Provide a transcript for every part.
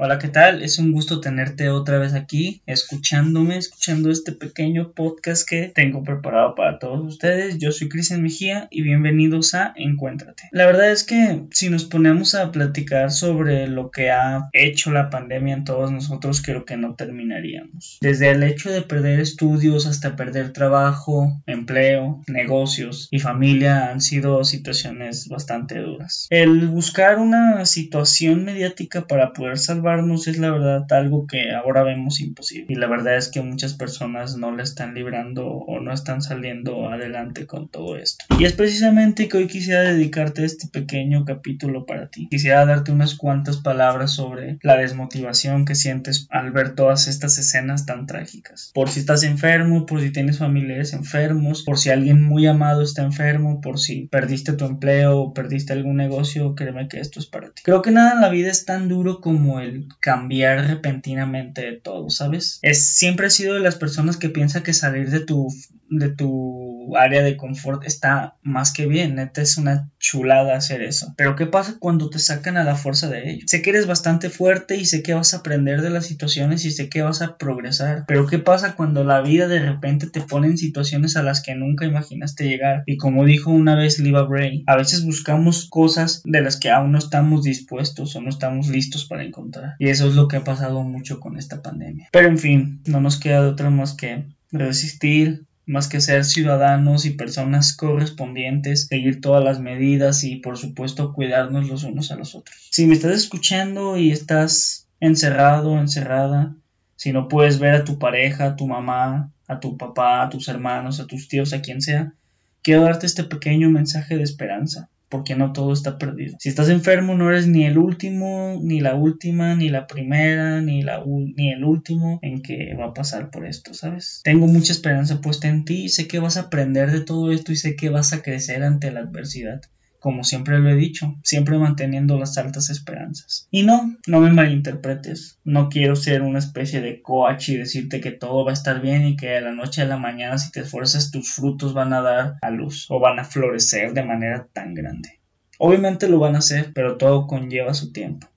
Hola, ¿qué tal? Es un gusto tenerte otra vez aquí, escuchándome, escuchando este pequeño podcast que tengo preparado para todos ustedes. Yo soy Cristian Mejía y bienvenidos a Encuéntrate. La verdad es que si nos ponemos a platicar sobre lo que ha hecho la pandemia en todos nosotros, creo que no terminaríamos. Desde el hecho de perder estudios hasta perder trabajo, empleo, negocios y familia han sido situaciones bastante duras. El buscar una situación mediática para poder salvar es la verdad algo que ahora vemos imposible. Y la verdad es que muchas personas no le están librando o no están saliendo adelante con todo esto. Y es precisamente que hoy quisiera dedicarte este pequeño capítulo para ti. Quisiera darte unas cuantas palabras sobre la desmotivación que sientes al ver todas estas escenas tan trágicas. Por si estás enfermo, por si tienes familiares enfermos, por si alguien muy amado está enfermo, por si perdiste tu empleo o perdiste algún negocio, créeme que esto es para ti. Creo que nada en la vida es tan duro como el cambiar repentinamente de todo, ¿sabes? Es, siempre he sido de las personas que piensa que salir de tu, de tu área de confort está más que bien, neta es una chulada hacer eso. Pero ¿qué pasa cuando te sacan a la fuerza de ello? Sé que eres bastante fuerte y sé que vas a aprender de las situaciones y sé que vas a progresar, pero ¿qué pasa cuando la vida de repente te pone en situaciones a las que nunca imaginaste llegar? Y como dijo una vez Liva Bray, a veces buscamos cosas de las que aún no estamos dispuestos o no estamos listos para encontrar. Y eso es lo que ha pasado mucho con esta pandemia. Pero en fin, no nos queda de otra más que resistir, más que ser ciudadanos y personas correspondientes, seguir todas las medidas y por supuesto cuidarnos los unos a los otros. Si me estás escuchando y estás encerrado, encerrada, si no puedes ver a tu pareja, a tu mamá, a tu papá, a tus hermanos, a tus tíos, a quien sea, quiero darte este pequeño mensaje de esperanza porque no todo está perdido. Si estás enfermo no eres ni el último, ni la última, ni la primera, ni, la ni el último en que va a pasar por esto, ¿sabes? Tengo mucha esperanza puesta en ti, sé que vas a aprender de todo esto y sé que vas a crecer ante la adversidad como siempre lo he dicho, siempre manteniendo las altas esperanzas. Y no, no me malinterpretes, no quiero ser una especie de coach y decirte que todo va a estar bien y que de la noche a la mañana si te esfuerzas tus frutos van a dar a luz o van a florecer de manera tan grande. Obviamente lo van a hacer, pero todo conlleva su tiempo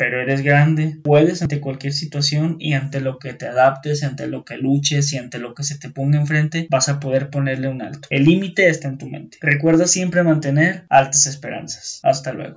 pero eres grande, puedes ante cualquier situación y ante lo que te adaptes, ante lo que luches y ante lo que se te ponga enfrente, vas a poder ponerle un alto. El límite está en tu mente. Recuerda siempre mantener altas esperanzas. Hasta luego.